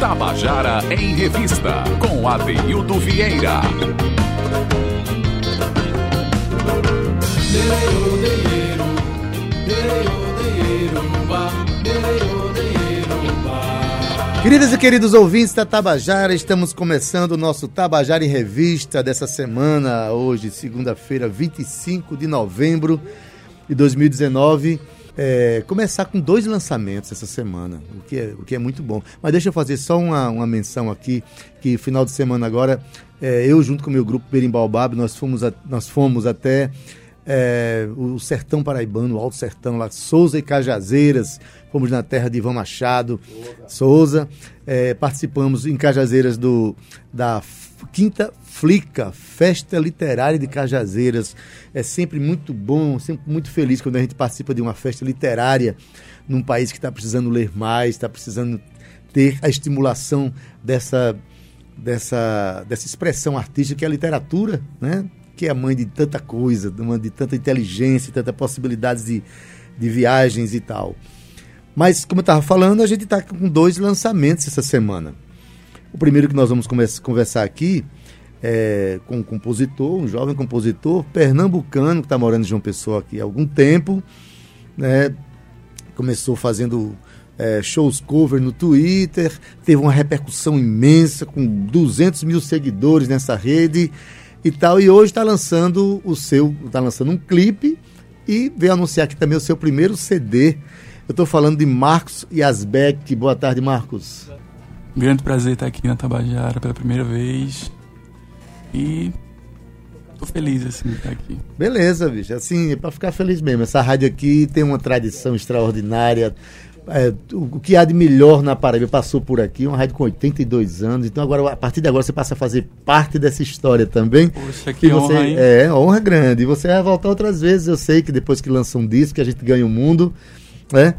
Tabajara em Revista, com Adeildo Vieira. Queridas e queridos ouvintes da Tabajara, estamos começando o nosso Tabajara em Revista dessa semana, hoje, segunda-feira, 25 de novembro de 2019. É, começar com dois lançamentos essa semana, o que é, o que é muito bom. Mas deixa eu fazer só uma, uma menção aqui, que final de semana agora, é, eu junto com o meu grupo Berimbaubab, nós fomos, a, nós fomos até é, o sertão paraibano, o Alto Sertão, lá, Souza e Cajazeiras, fomos na terra de Ivan Machado, Souza, é, participamos em Cajazeiras do, da Quinta Flica, Festa Literária de Cajazeiras. É sempre muito bom, sempre muito feliz quando a gente participa de uma festa literária num país que está precisando ler mais, está precisando ter a estimulação dessa, dessa, dessa expressão artística que é a literatura, né? que é a mãe de tanta coisa, de tanta inteligência, tanta possibilidades de, de viagens e tal. Mas, como eu estava falando, a gente está com dois lançamentos essa semana. O primeiro que nós vamos conversar aqui é com um compositor, um jovem compositor pernambucano que está morando em João Pessoa aqui há algum tempo. Né? Começou fazendo é, shows cover no Twitter, teve uma repercussão imensa, com 200 mil seguidores nessa rede e tal. E hoje está lançando o seu, está lançando um clipe e veio anunciar aqui também o seu primeiro CD. Eu estou falando de Marcos Yasbeck. Boa tarde, Marcos. Grande prazer estar aqui na Tabajara pela primeira vez. E tô feliz assim de estar aqui. Beleza, bicho. Assim, é para ficar feliz mesmo. Essa rádio aqui tem uma tradição extraordinária. É, o que há de melhor na Paraíba passou por aqui, uma rádio com 82 anos. Então agora, a partir de agora, você passa a fazer parte dessa história também. Poxa, que, você, honra, hein? É, honra grande. E você vai voltar outras vezes, eu sei que depois que lança um disco, que a gente ganha o mundo. Né?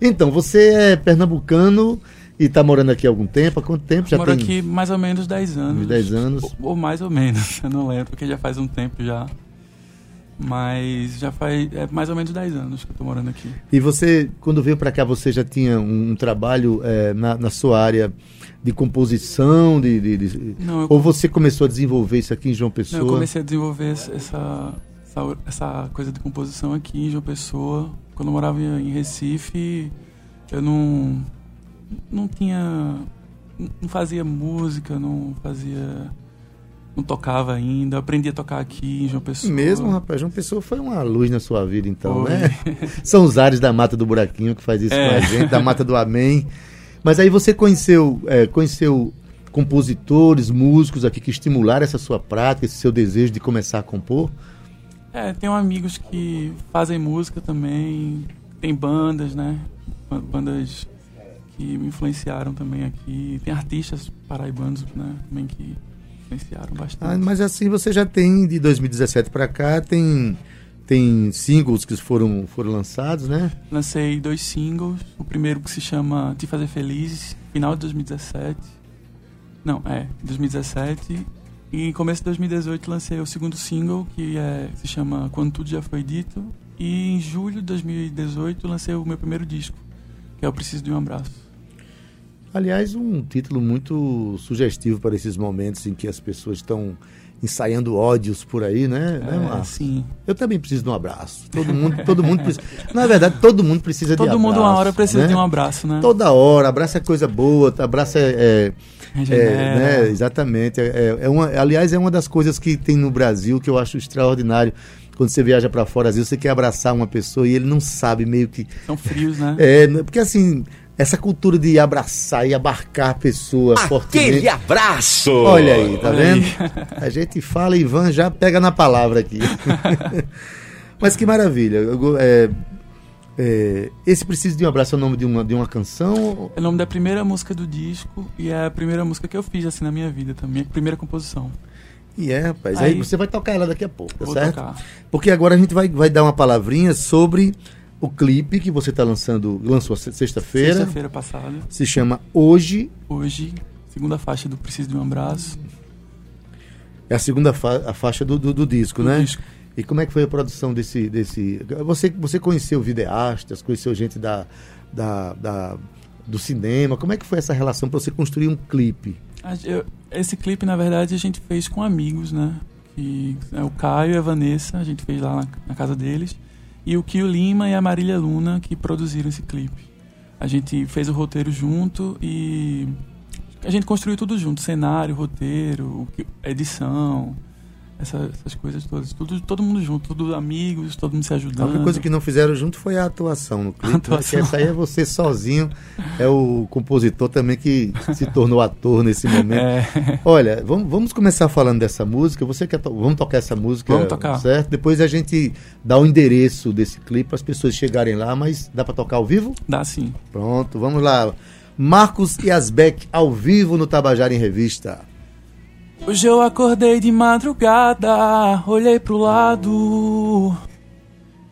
Então, você é pernambucano e está morando aqui há algum tempo? Há quanto tempo? Já Moro tem... aqui mais ou menos 10 anos. 10 anos. Ou, ou, mais ou menos, eu não lembro, porque já faz um tempo já. Mas já faz é, mais ou menos 10 anos que eu estou morando aqui. E você, quando veio para cá, você já tinha um, um trabalho é, na, na, sua área de composição? De, de, de... Não, ou você começou a desenvolver isso aqui em João Pessoa? Não, eu comecei a desenvolver essa, essa, essa coisa de composição aqui em João Pessoa. Quando eu morava em Recife, eu não, não tinha. não fazia música, não fazia não tocava ainda. Eu aprendi a tocar aqui em João Pessoa. Mesmo, rapaz, João Pessoa foi uma luz na sua vida, então, foi. né? São os ares da Mata do Buraquinho que faz isso é. com a gente, da Mata do Amém. Mas aí você conheceu, é, conheceu compositores, músicos aqui que estimularam essa sua prática, esse seu desejo de começar a compor? É, tenho amigos que fazem música também, tem bandas, né? Bandas que me influenciaram também aqui. Tem artistas paraibanos, né? Também que influenciaram bastante. Ah, mas assim você já tem de 2017 para cá tem tem singles que foram foram lançados, né? Lancei dois singles. O primeiro que se chama Te Fazer Feliz, final de 2017. Não, é, 2017. E em começo de 2018 lancei o segundo single, que é, se chama Quando Tudo Já Foi Dito. E em julho de 2018 lancei o meu primeiro disco, que é o Preciso de um Abraço. Aliás, um título muito sugestivo para esses momentos em que as pessoas estão ensaiando ódios por aí, né? É, né sim. Eu também preciso de um abraço. Todo mundo, todo mundo precisa. Na verdade, todo mundo precisa todo de abraço. Todo mundo uma hora precisa né? de um abraço, né? Toda hora. Abraço é coisa boa. Abraço é, é, é né? exatamente. É, é, é, uma, aliás, é uma das coisas que tem no Brasil que eu acho extraordinário quando você viaja para fora, às vezes você quer abraçar uma pessoa e ele não sabe meio que. São frios, né? É, porque assim, essa cultura de abraçar e abarcar a pessoa Aquele fortemente. abraço! Olha aí, tá vendo? Aí. A gente fala e Ivan já pega na palavra aqui. Mas que maravilha. É, é, esse Preciso de um Abraço é o nome de uma, de uma canção? É o nome da primeira música do disco e é a primeira música que eu fiz assim na minha vida também, a primeira composição. E é, rapaz. Aí, aí você vai tocar ela daqui a pouco, tá vou certo? Tocar. Porque agora a gente vai, vai dar uma palavrinha sobre o clipe que você está lançando, lançou sexta-feira. Sexta-feira passada. Se chama Hoje. Hoje, segunda faixa do Preciso de um Abraço. É a segunda fa a faixa do, do, do disco, do né? Disco. E como é que foi a produção desse. desse... Você, você conheceu videastas, conheceu gente da, da, da do cinema? Como é que foi essa relação para você construir um clipe? Esse clipe, na verdade, a gente fez com amigos, né? Que, é o Caio e a Vanessa, a gente fez lá na, na casa deles. E o Kio Lima e a Marília Luna que produziram esse clipe. A gente fez o roteiro junto e a gente construiu tudo junto, cenário, roteiro, edição, essa, essas coisas todas. Tudo, todo mundo junto, todos amigos, todo mundo se ajudando. A única coisa que não fizeram junto foi a atuação no clipe. Né? Atuação. Essa aí é você sozinho, é o compositor também que se tornou ator nesse momento. É. Olha, vamos, vamos começar falando dessa música. Você quer to vamos tocar essa música? Vamos tocar. Certo? Depois a gente dá o endereço desse clipe para as pessoas chegarem lá, mas dá para tocar ao vivo? Dá sim. Pronto, vamos lá. Marcos Yasbeck ao vivo no Tabajara em Revista. Hoje eu acordei de madrugada, olhei pro lado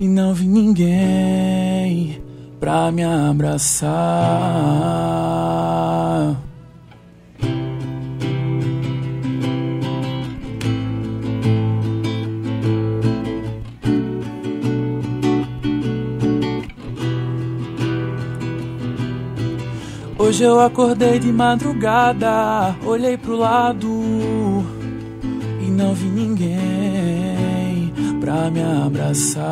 e não vi ninguém pra me abraçar. Hoje eu acordei de madrugada, olhei pro lado não vi ninguém pra me abraçar.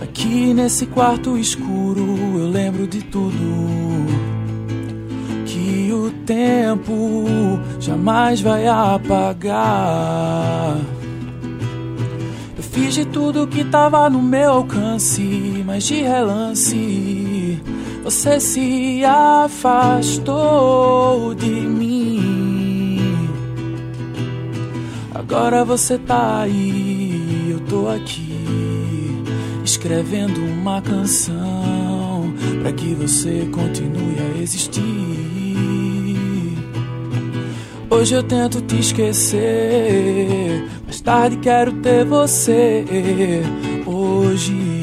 Aqui nesse quarto escuro eu lembro de tudo que o tempo jamais vai apagar. Eu fiz de tudo que tava no meu alcance, mas de relance você se afastou de mim. Agora você tá aí, eu tô aqui, escrevendo uma canção para que você continue a existir. Hoje eu tento te esquecer, mais tarde quero ter você. Hoje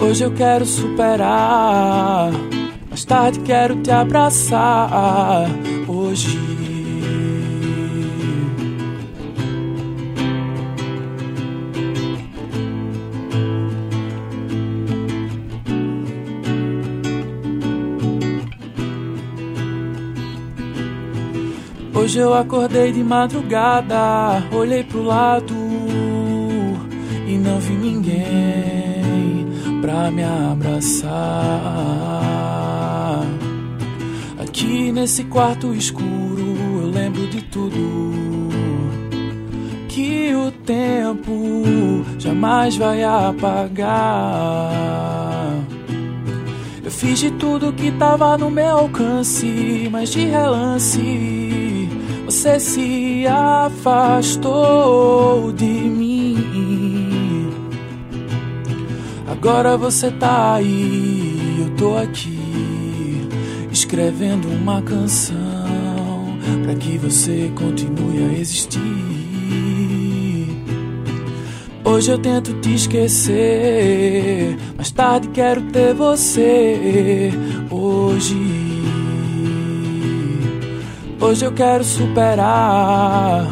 Hoje eu quero superar, mais tarde quero te abraçar. Hoje. Hoje eu acordei de madrugada, olhei pro lado e não vi ninguém pra me abraçar. Aqui nesse quarto escuro eu lembro de tudo que o tempo jamais vai apagar. Eu fiz de tudo que tava no meu alcance, mas de relance você se afastou de mim. Agora você tá aí, eu tô aqui, escrevendo uma canção para que você continue a existir. Hoje eu tento te esquecer, mais tarde quero ter você. Hoje, hoje eu quero superar,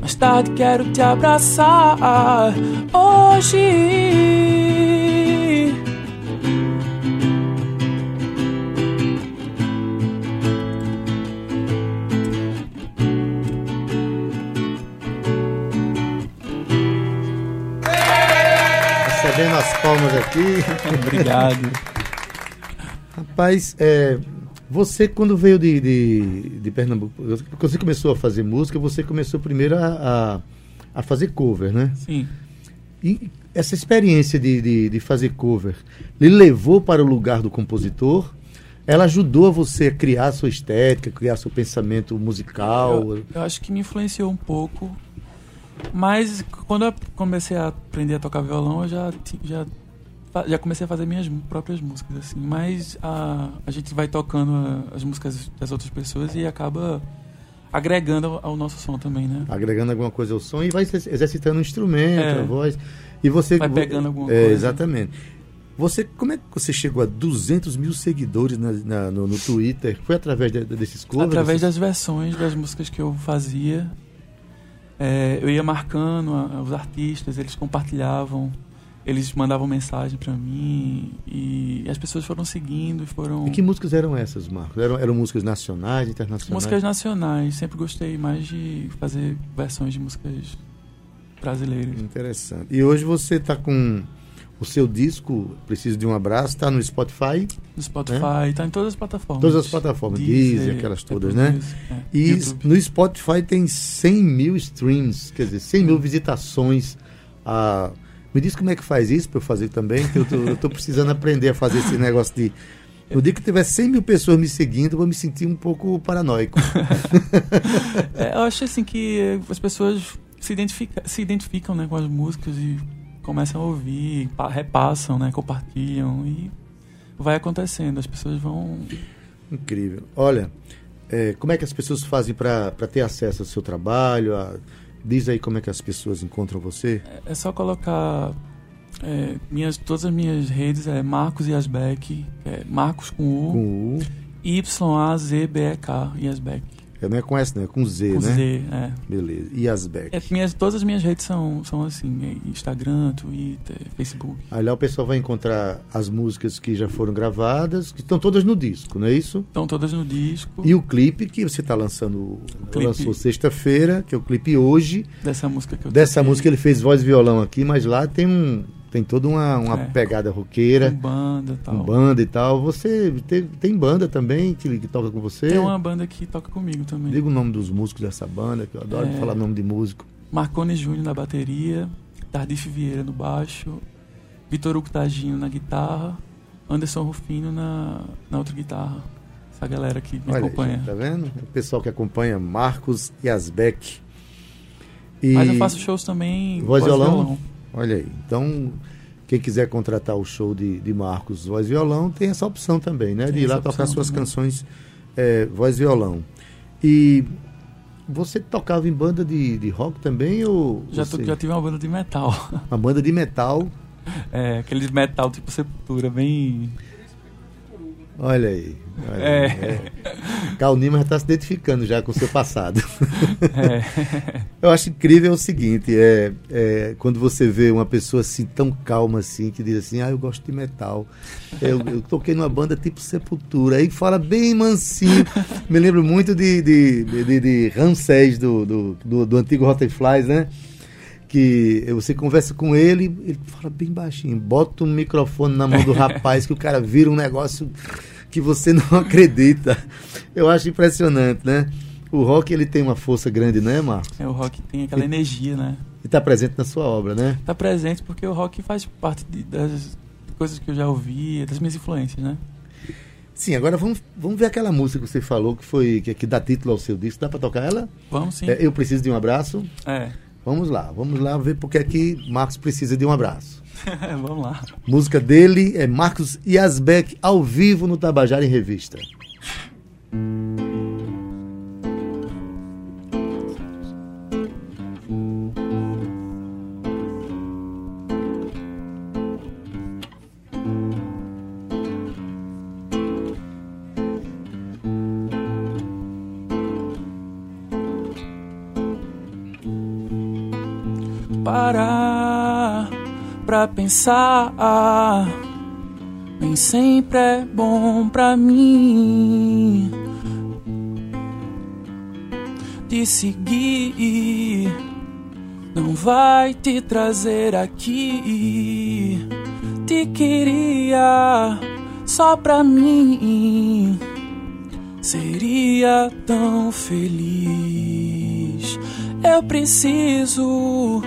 mais tarde quero te abraçar. Hoje. recebendo as palmas aqui. Obrigado. Rapaz, é, você quando veio de, de, de, Pernambuco, você começou a fazer música, você começou primeiro a, a, a fazer cover, né? Sim. E essa experiência de, de, de, fazer cover lhe levou para o lugar do compositor? Ela ajudou você a criar a sua estética, criar seu pensamento musical? Eu, eu acho que me influenciou um pouco mas quando eu comecei a aprender a tocar violão, eu já, já, já comecei a fazer minhas próprias músicas, assim. Mas a, a gente vai tocando as músicas das outras pessoas e acaba agregando ao nosso som também, né? Agregando alguma coisa ao som e vai exercitando o instrumento, é. a voz. E você vai pegando alguma é, coisa. Exatamente. Você, como é que você chegou a 200 mil seguidores na, na, no, no, Twitter? Foi através de, desses covers? Através das versões das músicas que eu fazia é, eu ia marcando a, os artistas, eles compartilhavam. Eles mandavam mensagem para mim e as pessoas foram seguindo e foram. E que músicas eram essas, Marcos? Eram, eram músicas nacionais, internacionais? Músicas nacionais. Sempre gostei mais de fazer versões de músicas brasileiras. Interessante. E hoje você está com o seu disco, Preciso de um Abraço, está no Spotify? No Spotify, está em todas as plataformas. Todas as plataformas, Deezer, Deezer aquelas todas, né? Music, é. E YouTube. no Spotify tem 100 mil streams, quer dizer, 100 mil visitações. A me diz como é que faz isso para eu fazer também, que eu tô precisando aprender a fazer esse negócio de. No dia que tiver 100 mil pessoas me seguindo, eu vou me sentir um pouco paranoico. é, eu acho assim que as pessoas se, identifica, se identificam né, com as músicas e começam a ouvir, repassam, né, compartilham e vai acontecendo. As pessoas vão. Incrível. Olha, é, como é que as pessoas fazem para ter acesso ao seu trabalho? A Diz aí como é que as pessoas encontram você. É, é só colocar é, minhas, todas as minhas redes é Marcos Yasbeck, é Marcos com U, com U. Y-A-Z-B-E-K, Yasbeck. É, não é com S, não, é com Z, com né? Z, é. Beleza. E Asbeck? É, minhas, todas as minhas redes são, são assim, é Instagram, Twitter, Facebook. Aí lá o pessoal vai encontrar as músicas que já foram gravadas, que estão todas no disco, não é isso? Estão todas no disco. E o clipe que você está lançando, lançou sexta-feira, que é o clipe hoje. Dessa música que eu Dessa toquei. música ele fez voz e violão aqui, mas lá tem um tem toda uma, uma é. pegada roqueira. Com banda e tal. Com banda e tal. Você tem, tem banda também que, que, toca com você? Tem uma banda que toca comigo também. Diga o nome dos músicos dessa banda, que eu adoro é... falar nome de músico. Marcone Júnior na bateria, Tardif Vieira no baixo, Vitor Hugo Tagino na guitarra, Anderson Rufino na, na outra guitarra. Essa galera que me Olha, acompanha. Tá vendo? O pessoal que acompanha Marcos Yasbeck. E... Mas eu faço shows também. Voz, voz violão? violão. Olha aí. Então, quem quiser contratar o show de, de Marcos Voz Violão, tem essa opção também, né? Tem de ir lá tocar suas também. canções é, Voz Violão. E você tocava em banda de, de rock também? Ou já, você... já tive uma banda de metal. Uma banda de metal? É, aquele metal tipo Sepultura, bem Olha aí. Olha é. é. Cal Nima já está se identificando já com o seu passado. É. Eu acho incrível o seguinte, é, é, quando você vê uma pessoa assim tão calma assim, que diz assim, ah, eu gosto de metal. Eu, eu toquei numa banda tipo Sepultura, aí fala bem mansinho. Me lembro muito de, de, de, de, de Ramsés, do, do, do, do antigo Flies, né? Que você conversa com ele, ele fala bem baixinho, bota um microfone na mão do rapaz que o cara vira um negócio que você não acredita. Eu acho impressionante, né? O rock ele tem uma força grande, né, Marcos? É, o rock tem aquela energia, né? E está presente na sua obra, né? Está presente porque o rock faz parte de, das coisas que eu já ouvi, das minhas influências, né? Sim, agora vamos, vamos ver aquela música que você falou que foi que, que dá título ao seu disco. Dá para tocar ela? Vamos sim. É, eu preciso de um abraço. É. Vamos lá, vamos lá ver porque aqui Marcos precisa de um abraço. vamos lá. Música dele é Marcos Yasbeck ao vivo no Tabajara em Revista. Parar pra pensar. Nem sempre é bom pra mim de seguir. Não vai te trazer aqui. Te queria só pra mim. Seria tão feliz. Eu preciso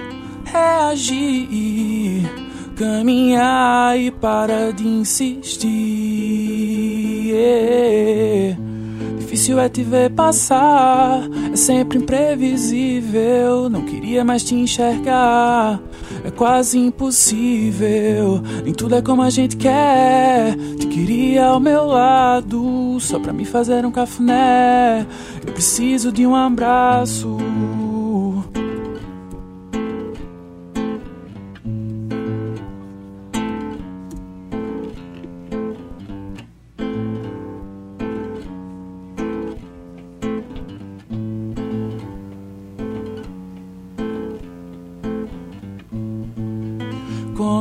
reagir, caminhar e para de insistir. Difícil é te ver passar, é sempre imprevisível. Não queria mais te enxergar, é quase impossível. Nem tudo é como a gente quer. Te queria ao meu lado, só pra me fazer um cafuné. Eu preciso de um abraço.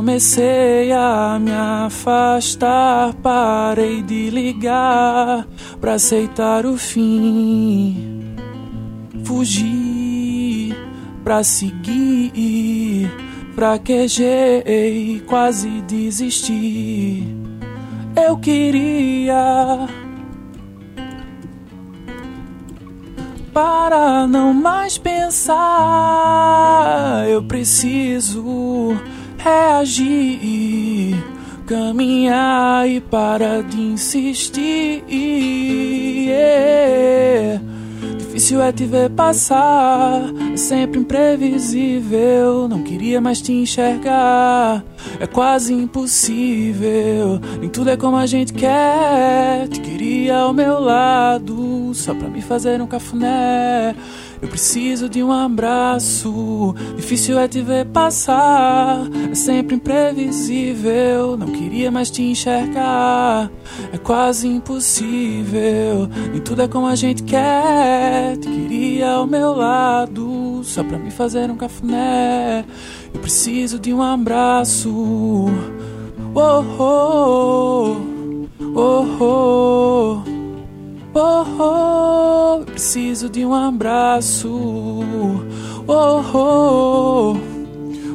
Comecei a me afastar, parei de ligar pra aceitar o fim. Fugi pra seguir, fraquejei, quase desisti. Eu queria para não mais pensar. Eu preciso reagir, caminhar e para de insistir. Yeah. Difícil é te ver passar, é sempre imprevisível. Não queria mais te enxergar, é quase impossível. Nem tudo é como a gente quer. Te queria ao meu lado, só pra me fazer um cafuné. Eu preciso de um abraço. Difícil é te ver passar. É sempre imprevisível. Não queria mais te enxergar. É quase impossível. Nem tudo é como a gente quer. Te queria ao meu lado. Só pra me fazer um cafuné. Eu preciso de um abraço. Oh, oh, oh, oh. Oh, oh, preciso de um abraço. Oh, oh,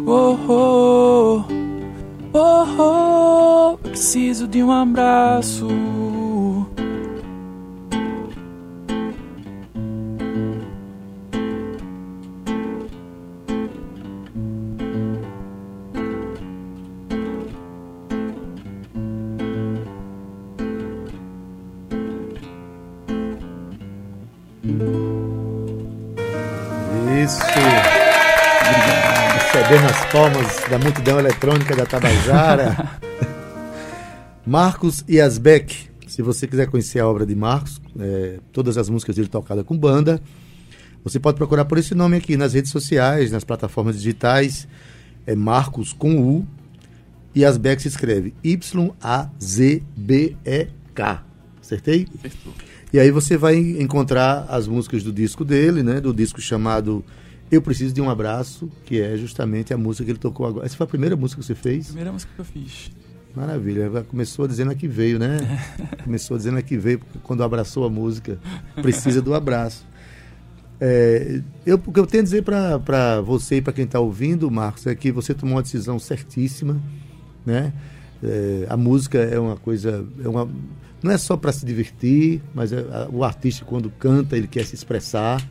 oh, oh, oh, oh, preciso de um abraço. Palmas da multidão eletrônica da Tabajara. Marcos Yasbeck. Se você quiser conhecer a obra de Marcos, é, todas as músicas dele tocadas com banda, você pode procurar por esse nome aqui nas redes sociais, nas plataformas digitais. É Marcos com U. E Asbeck se escreve Y-A-Z-B-E-K. Acertei? Acertou. E aí você vai encontrar as músicas do disco dele, né? Do disco chamado Eu Preciso de um Abraço, que é justamente a música que ele tocou agora. Essa foi a primeira música que você fez? Primeira música que eu fiz. Maravilha. Começou dizendo a que veio, né? Começou dizendo a que veio, porque quando abraçou a música, precisa do abraço. É, eu, o que eu tenho a dizer para você e para quem está ouvindo, Marcos, é que você tomou uma decisão certíssima, né? É, a música é uma coisa, é uma, não é só para se divertir, mas é, a, o artista quando canta ele quer se expressar,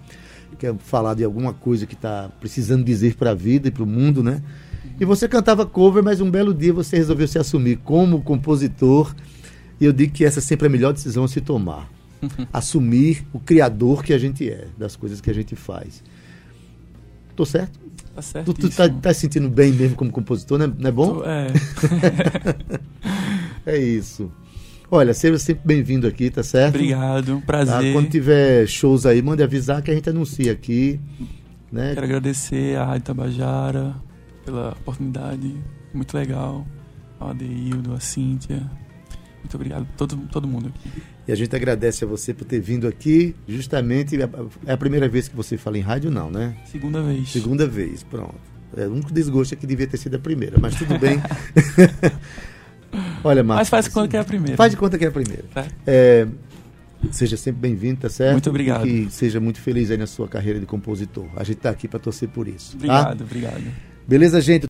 quer falar de alguma coisa que está precisando dizer para a vida e para o mundo, né? E você cantava cover, mas um belo dia você resolveu se assumir como compositor. E eu digo que essa sempre é a melhor decisão a se tomar. Assumir o criador que a gente é, das coisas que a gente faz. Tô certo? Tá certo. Tu, tu tá, tá se sentindo bem mesmo como compositor, não é, não é bom? É. é isso. Olha, seja sempre bem-vindo aqui, tá certo? Obrigado, prazer. Tá? Quando tiver shows aí, mande avisar que a gente anuncia aqui. Né? Quero agradecer à Rádio Tabajara pela oportunidade, muito legal. Ao Adeildo, a Cíntia. Muito obrigado a todo, todo mundo aqui. E a gente agradece a você por ter vindo aqui. Justamente, é a primeira vez que você fala em rádio, não, né? Segunda vez. Segunda vez, pronto. É, o único desgosto é que devia ter sido a primeira, mas tudo bem. Olha, Marcos. Mas faz de conta que é a primeira. Faz de conta que é a primeira. Tá. É, seja sempre bem-vindo, tá certo? Muito obrigado. E que seja muito feliz aí na sua carreira de compositor. A gente tá aqui para torcer por isso. Obrigado, tá? obrigado. Beleza, gente?